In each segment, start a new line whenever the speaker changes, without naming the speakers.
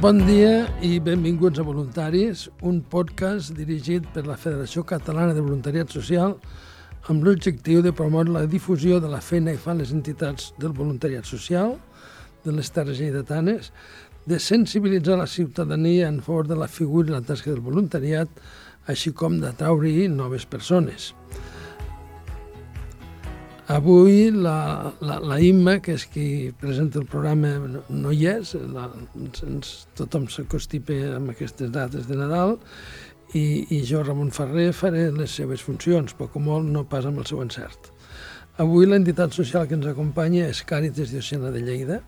Bon dia i benvinguts a Voluntaris, un podcast dirigit per la Federació Catalana de Voluntariat Social amb l'objectiu de promoure la difusió de la feina que fan les entitats del voluntariat social de les Terres Lleidatanes, de sensibilitzar la ciutadania en favor de la figura i la tasca del voluntariat, així com d'atraure-hi noves persones. Avui la, la, la Imma, que és qui presenta el programa, no, hi és, la, ens, tothom s'acostipa amb aquestes dates de Nadal, i, i jo, Ramon Ferrer, faré les seves funcions, poc o molt no pas amb el seu encert. Avui l'entitat social que ens acompanya és Càritas Diocena de Lleida,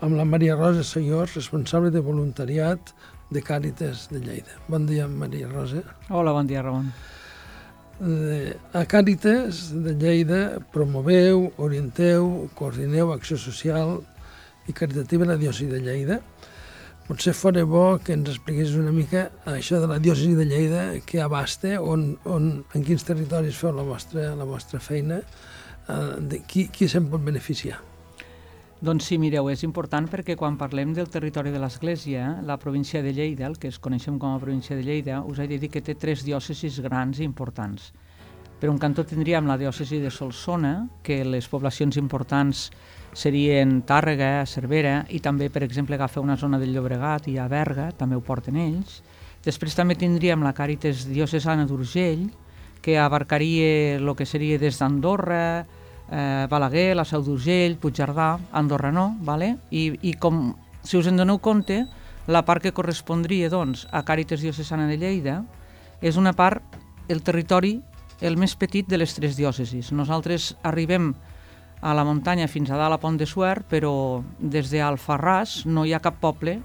amb la Maria Rosa Senyors, responsable de voluntariat de Càritas de Lleida. Bon dia, Maria Rosa.
Hola, bon dia, Ramon.
Eh, a Càritas de Lleida promoveu, orienteu, coordineu acció social i caritativa a la diòcesi de Lleida, potser fora bo que ens expliqués una mica això de la diòcesi de Lleida, que abasta, on, on, en quins territoris feu la vostra, la vostra feina, eh, de qui, qui se'n pot beneficiar.
Doncs sí, mireu, és important perquè quan parlem del territori de l'Església, la província de Lleida, el que es coneixem com a província de Lleida, us he de dir que té tres diòcesis grans i importants. Per un cantó tindríem la diòcesi de Solsona, que les poblacions importants serien Tàrrega, Cervera, i també, per exemple, agafar una zona del Llobregat i a Berga, també ho porten ells. Després també tindríem la Càritas Diocesana d'Urgell, que abarcaria el que seria des d'Andorra, eh, Balaguer, la Seu d'Urgell, Puigcerdà, Andorra no, vale? I, i com, si us en doneu compte, la part que correspondria doncs, a Càritas Diocesana de Lleida és una part, el territori, el més petit de les tres diòcesis. Nosaltres arribem a la muntanya fins a dalt a Pont de Suert, però des d'Alfarràs no hi ha cap poble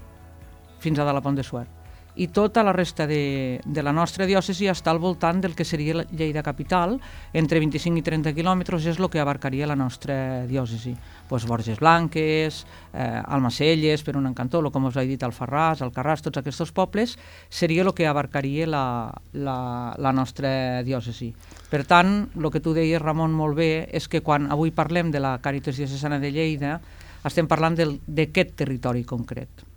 fins a dalt a Pont de Suert. I tota la resta de, de la nostra diòcesi està al voltant del que seria la Lleida capital, entre 25 i 30 quilòmetres és el que abarcaria la nostra diòcesi. Pues Borges Blanques, eh, Almacelles, per un encantó, com us he dit, Alfarràs, Alcarràs, tots aquests pobles, seria el que abarcaria la, la, la nostra diòcesi. Per tant, el que tu deies, Ramon, molt bé, és que quan avui parlem de la Càritas Diocesana de Lleida, estem parlant d'aquest territori concret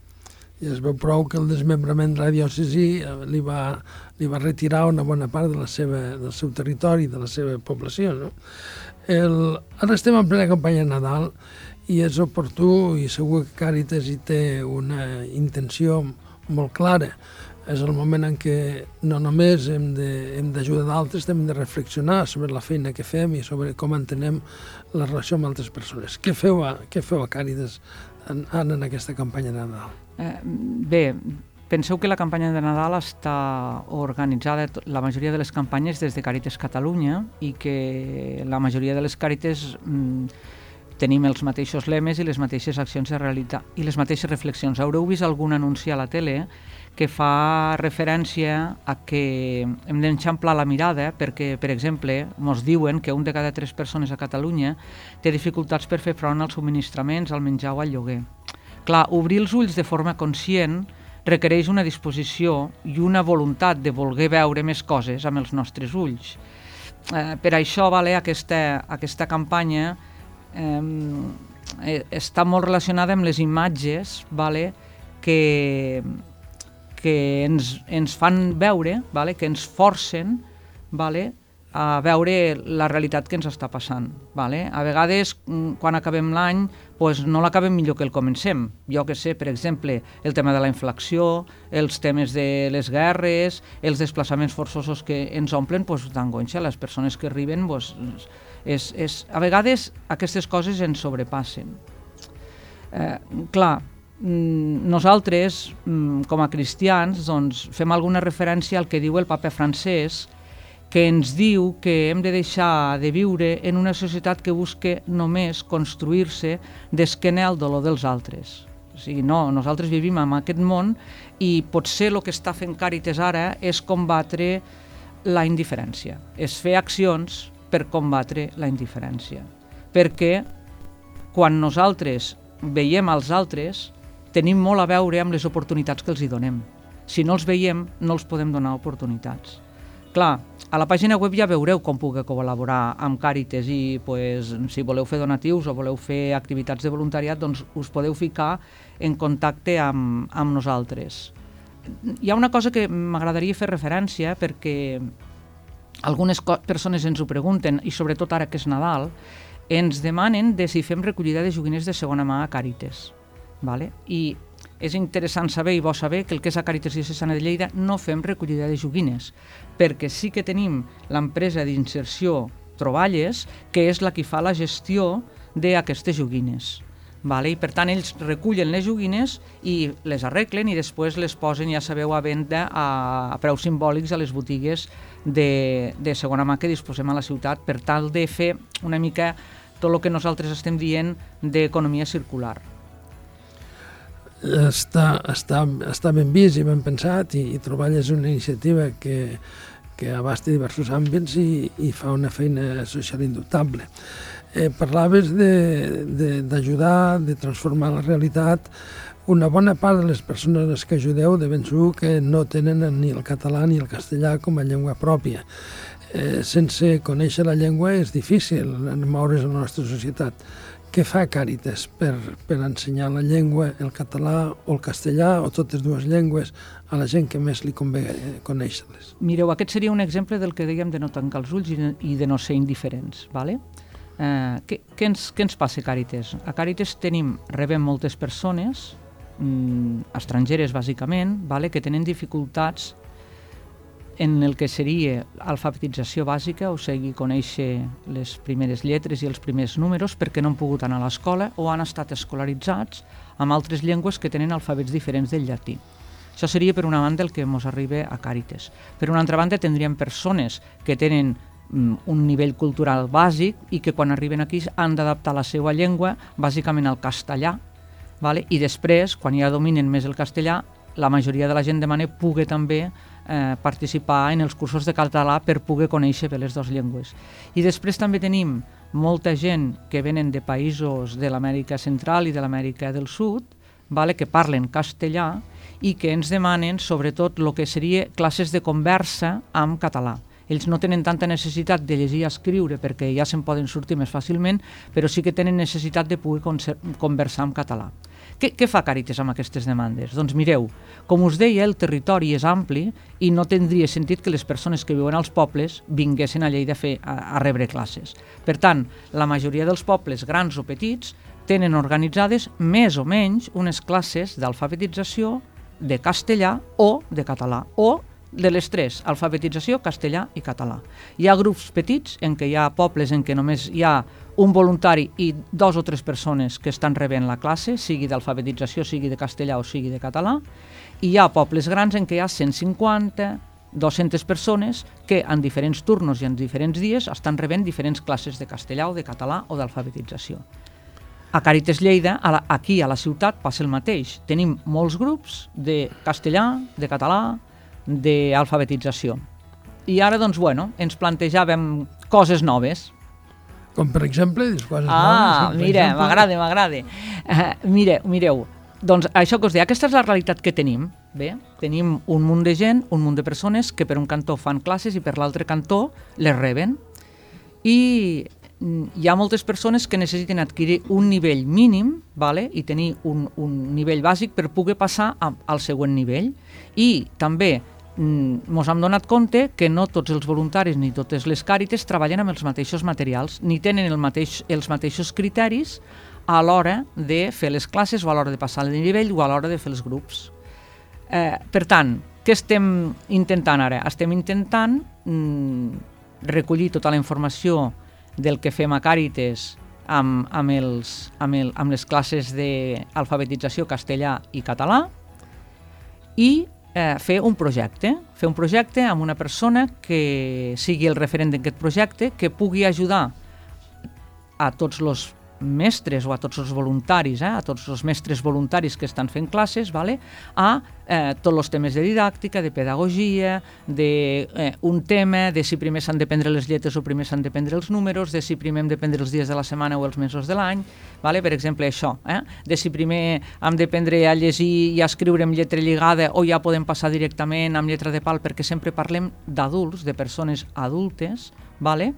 i es veu prou que el desmembrament de la diòcesi eh, li va, li va retirar una bona part de la seva, del seu territori, de la seva població. No? El, ara estem en plena campanya Nadal i és oportú i segur que Càritas hi té una intenció molt clara. És el moment en què no només hem d'ajudar d'altres, hem de reflexionar sobre la feina que fem i sobre com entenem la relació amb altres persones. Què feu a, què feu a Càritas en, en aquesta campanya Nadal?
Eh, bé, penseu que la campanya de Nadal està organitzada, la majoria de les campanyes, des de Càritas Catalunya i que la majoria de les Càritas mm, tenim els mateixos lemes i les mateixes accions de realitat i les mateixes reflexions. Haureu vist algun anunci a la tele que fa referència a que hem d'enxamplar la mirada perquè, per exemple, ens diuen que un de cada tres persones a Catalunya té dificultats per fer front als subministraments, al menjar o al lloguer. Clar, obrir els ulls de forma conscient requereix una disposició i una voluntat de voler veure més coses amb els nostres ulls. Eh, per això vale, aquesta, aquesta campanya eh, està molt relacionada amb les imatges vale, que, que ens, ens fan veure, vale, que ens forcen vale, a veure la realitat que ens està passant. Vale? A vegades, mm, quan acabem l'any, pues, no l'acabem millor que el comencem. Jo que sé, per exemple, el tema de la inflació, els temes de les guerres, els desplaçaments forçosos que ens omplen pues, d'angoixa. Les persones que arriben, pues, és, és, a vegades aquestes coses ens sobrepassen. Eh, clar, mm, nosaltres, mm, com a cristians, doncs, fem alguna referència al que diu el papa francès, que ens diu que hem de deixar de viure en una societat que busque només construir-se d'esquena al dolor dels altres. O sigui, no, nosaltres vivim en aquest món i potser el que està fent Càritas ara és combatre la indiferència, és fer accions per combatre la indiferència. Perquè quan nosaltres veiem als altres, tenim molt a veure amb les oportunitats que els hi donem. Si no els veiem, no els podem donar oportunitats. Clar, a la pàgina web ja veureu com puc col·laborar amb Càritas i pues, si voleu fer donatius o voleu fer activitats de voluntariat, doncs us podeu ficar en contacte amb, amb nosaltres. Hi ha una cosa que m'agradaria fer referència perquè algunes persones ens ho pregunten i sobretot ara que és Nadal, ens demanen de si fem recollida de joguines de segona mà a Càritas. Vale? I és interessant saber i bo saber que el que és a Càritas Diocesana de Lleida no fem recollida de joguines, perquè sí que tenim l'empresa d'inserció Troballes, que és la que fa la gestió d'aquestes joguines. Vale? I per tant ells recullen les joguines i les arreglen i després les posen, ja sabeu, a venda a, a preus simbòlics a les botigues de, de segona mà que disposem a la ciutat per tal de fer una mica tot el que nosaltres estem dient d'economia circular
està, està, està ben vist i ben pensat i, i Treball és una iniciativa que, que abasta diversos àmbits i, i fa una feina social indubtable. Eh, parlaves d'ajudar, de, de, de transformar la realitat. Una bona part de les persones que ajudeu de ben segur que no tenen ni el català ni el castellà com a llengua pròpia. Eh, sense conèixer la llengua és difícil moure's en la nostra societat què fa Càritas per, per ensenyar la llengua, el català o el castellà o totes dues llengües a la gent que més li convé eh, conèixer-les?
Mireu, aquest seria un exemple del que dèiem de no tancar els ulls i de, no ser indiferents. ¿vale? Eh, què, què, ens, què ens passa a Càritas? A Càritas tenim, rebem moltes persones, mm, estrangeres bàsicament, ¿vale? que tenen dificultats en el que seria alfabetització bàsica, o sigui, conèixer les primeres lletres i els primers números perquè no han pogut anar a l'escola o han estat escolaritzats amb altres llengües que tenen alfabets diferents del llatí. Això seria per una banda el que ens arriba a Càritas. Per una altra banda tindríem persones que tenen mm, un nivell cultural bàsic i que quan arriben aquí han d'adaptar la seva llengua bàsicament al castellà vale? i després, quan ja dominen més el castellà, la majoria de la gent demana pugui també eh, participar en els cursos de català per poder conèixer bé les dues llengües. I després també tenim molta gent que venen de països de l'Amèrica Central i de l'Amèrica del Sud, vale, que parlen castellà i que ens demanen sobretot el que seria classes de conversa amb català. Ells no tenen tanta necessitat de llegir i escriure perquè ja se'n poden sortir més fàcilment, però sí que tenen necessitat de poder conversar en català. Què, què fa Càritas amb aquestes demandes? Doncs mireu, com us deia, el territori és ampli i no tindria sentit que les persones que viuen als pobles vinguessin a Lleida a, fer, a, a rebre classes. Per tant, la majoria dels pobles, grans o petits, tenen organitzades més o menys unes classes d'alfabetització de castellà o de català, o de les tres, alfabetització, castellà i català. Hi ha grups petits en què hi ha pobles en què només hi ha un voluntari i dos o tres persones que estan rebent la classe, sigui d'alfabetització, sigui de castellà o sigui de català, i hi ha pobles grans en què hi ha 150, 200 persones que en diferents turnos i en diferents dies estan rebent diferents classes de castellà o de català o d'alfabetització. A Càritas Lleida, a la, aquí a la ciutat, passa el mateix. Tenim molts grups de castellà, de català, d'alfabetització. I ara, doncs, bueno, ens plantejàvem coses noves.
Com per exemple,
coses ah, noves. mira, m'agrada, m'agrada. Uh, mire, mireu, doncs això que us deia, aquesta és la realitat que tenim. Bé, tenim un munt de gent, un munt de persones que per un cantó fan classes i per l'altre cantó les reben. I hi ha moltes persones que necessiten adquirir un nivell mínim vale? i tenir un, un nivell bàsic per poder passar a, al següent nivell. I també ens mm, hem donat compte que no tots els voluntaris ni totes les càrites treballen amb els mateixos materials, ni tenen el mateix, els mateixos criteris a l'hora de fer les classes o a l'hora de passar el nivell o a l'hora de fer els grups. Eh, per tant, què estem intentant ara? Estem intentant mm, recollir tota la informació del que fem a Càrites amb, amb, els, amb, el, amb les classes d'alfabetització castellà i català i eh, fer un projecte, fer un projecte amb una persona que sigui el referent d'aquest projecte, que pugui ajudar a tots els mestres o a tots els voluntaris, eh, a tots els mestres voluntaris que estan fent classes, vale, a eh, tots els temes de didàctica, de pedagogia, de eh, un tema, de si primer s'han de prendre les lletres o primer s'han de prendre els números, de si primer hem de prendre els dies de la setmana o els mesos de l'any, vale? per exemple això, eh? de si primer hem de prendre a llegir i a escriure amb lletra lligada o ja podem passar directament amb lletra de pal, perquè sempre parlem d'adults, de persones adultes, vale?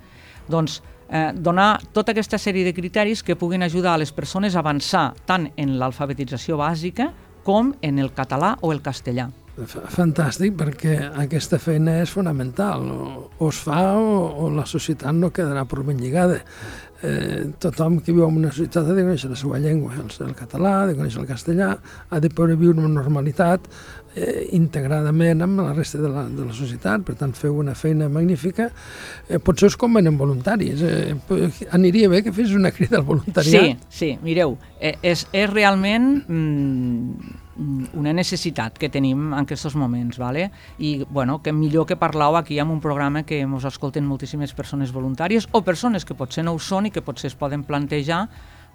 doncs eh, donar tota aquesta sèrie de criteris que puguin ajudar a les persones a avançar tant en l'alfabetització bàsica com en el català o el castellà.
Fantàstic, perquè aquesta feina és fonamental. O, o es fa o, o la societat no quedarà per ben lligada eh, tothom que viu en una societat ha de conèixer la seva llengua, el, el català, ha de conèixer el castellà, ha de poder viure amb normalitat eh, integradament amb la resta de la, de la societat, per tant feu una feina magnífica. Eh, potser us convenen voluntaris. Eh, aniria bé que fes una crida al voluntariat.
Sí, sí, mireu, eh, és, és realment... Mm, una necessitat que tenim en aquests moments, ¿vale? i bueno, que millor que parlau aquí amb un programa que ens escolten moltíssimes persones voluntàries o persones que potser no ho són i que potser es poden plantejar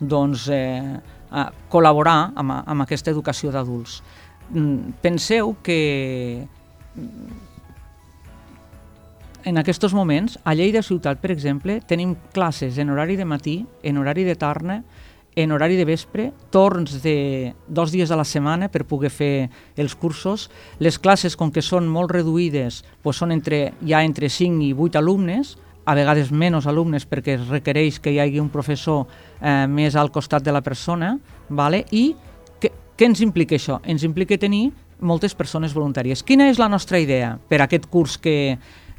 doncs, eh, col·laborar amb, amb aquesta educació d'adults. Mm, penseu que mm, en aquests moments, a Lleida Ciutat, per exemple, tenim classes en horari de matí, en horari de tarda, en horari de vespre, torns de dos dies a la setmana per poder fer els cursos. Les classes, com que són molt reduïdes, doncs són entre, ja entre 5 i 8 alumnes, a vegades menys alumnes perquè es requereix que hi hagi un professor eh, més al costat de la persona, vale? i què, què ens implica això? Ens implica tenir moltes persones voluntàries. Quina és la nostra idea per aquest curs que,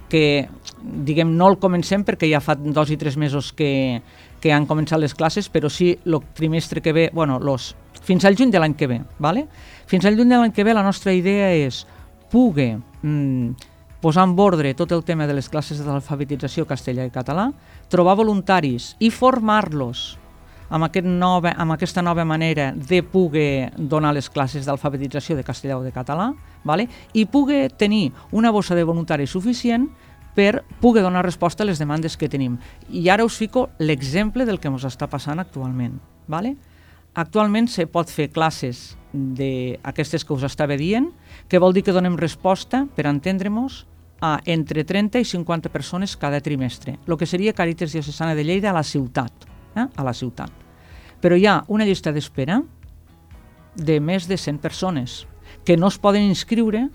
que diguem, no el comencem perquè ja fa dos i tres mesos que, que han començat les classes, però sí el trimestre que ve, bueno, los, fins al juny de l'any que ve. ¿vale? Fins al juny de l'any que ve la nostra idea és poder mm, posar en ordre tot el tema de les classes d'alfabetització castellà i català, trobar voluntaris i formar-los amb, aquest nova, amb aquesta nova manera de poder donar les classes d'alfabetització de castellà o de català, vale? i poder tenir una bossa de voluntaris suficient per poder donar resposta a les demandes que tenim. I ara us fico l'exemple del que ens està passant actualment. Vale? Actualment se pot fer classes d'aquestes que us estava dient, que vol dir que donem resposta, per entendre-nos, a entre 30 i 50 persones cada trimestre, el que seria Càritas Diocesana de Lleida a la ciutat. Eh? a la ciutat. Però hi ha una llista d'espera de més de 100 persones que no es poden inscriure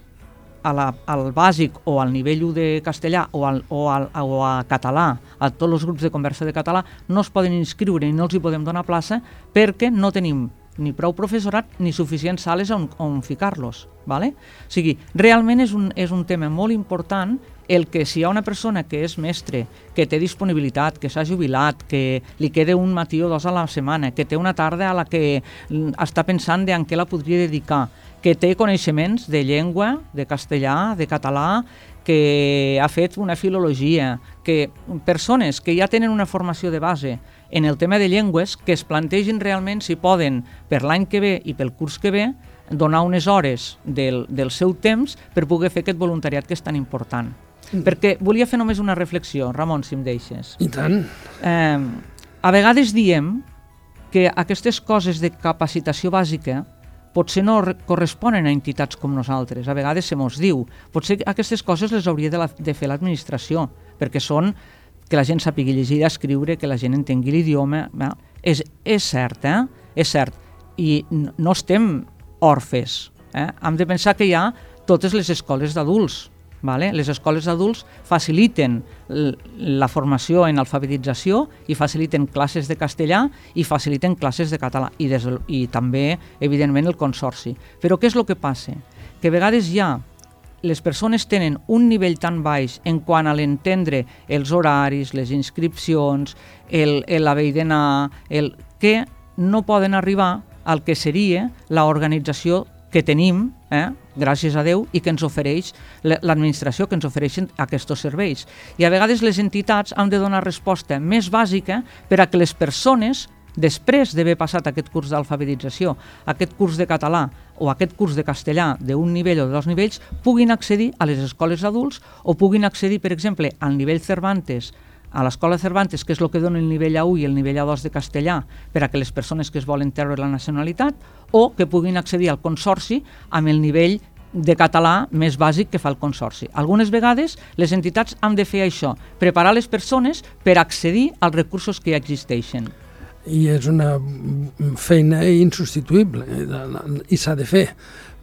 a la, al bàsic o al nivell 1 de castellà o, al, o, al, o a català, a tots els grups de conversa de català, no es poden inscriure i no els hi podem donar plaça perquè no tenim ni prou professorat ni suficients sales on, on ficar-los. ¿vale? O sigui, realment és un, és un tema molt important el que si hi ha una persona que és mestre, que té disponibilitat, que s'ha jubilat, que li queda un matí o dos a la setmana, que té una tarda a la que mm, està pensant de en què la podria dedicar, que té coneixements de llengua, de castellà, de català, que ha fet una filologia, que persones que ja tenen una formació de base en el tema de llengües que es plantegin realment si poden per l'any que ve i pel curs que ve donar unes hores del, del seu temps per poder fer aquest voluntariat que és tan important. Mm. Perquè volia fer només una reflexió, Ramon, si em deixes.
I tant.
Eh, a vegades diem que aquestes coses de capacitació bàsica potser no corresponen a entitats com nosaltres. A vegades se mos diu, potser aquestes coses les hauria de, la, de fer l'administració, perquè són que la gent sàpigui llegir i escriure, que la gent entengui l'idioma. És, és cert, eh? És cert. I no estem orfes. Eh? Hem de pensar que hi ha totes les escoles d'adults, Vale? Les escoles d'adults faciliten la formació en alfabetització i faciliten classes de castellà i faciliten classes de català i, des, i també, evidentment, el consorci. Però què és el que passa? Que a vegades ja les persones tenen un nivell tan baix en quant a l'entendre els horaris, les inscripcions, l'haver d'anar, el que no poden arribar al que seria l'organització que tenim, eh, gràcies a Déu, i que ens ofereix l'administració, que ens ofereixen aquests serveis. I a vegades les entitats han de donar resposta més bàsica per a que les persones després d'haver passat aquest curs d'alfabetització, aquest curs de català o aquest curs de castellà d'un nivell o de dos nivells, puguin accedir a les escoles adults o puguin accedir, per exemple, al nivell Cervantes a l'escola Cervantes, que és el que dona el nivell A1 i el nivell A2 de castellà per a que les persones que es volen treure la nacionalitat o que puguin accedir al consorci amb el nivell de català més bàsic que fa el Consorci. Algunes vegades les entitats han de fer això, preparar les persones per accedir als recursos que ja existeixen.
I és una feina insubstituïble i s'ha de fer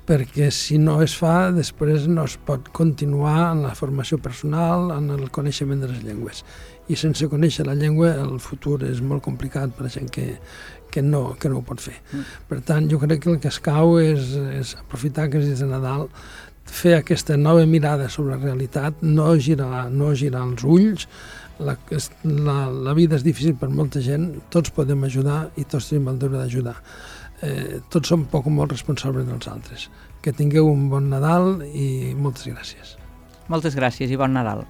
perquè si no es fa, després no es pot continuar en la formació personal, en el coneixement de les llengües. I sense conèixer la llengua el futur és molt complicat per a gent que, que no, que no ho pot fer. Mm. Per tant, jo crec que el que es cau és, és aprofitar que és de Nadal, fer aquesta nova mirada sobre la realitat, no girar, no girar els ulls, la, la, la vida és difícil per molta gent, tots podem ajudar i tots tenim el deure d'ajudar. Eh, tots som poc o molt responsables dels altres. Que tingueu un bon Nadal i moltes gràcies.
Moltes gràcies i bon Nadal.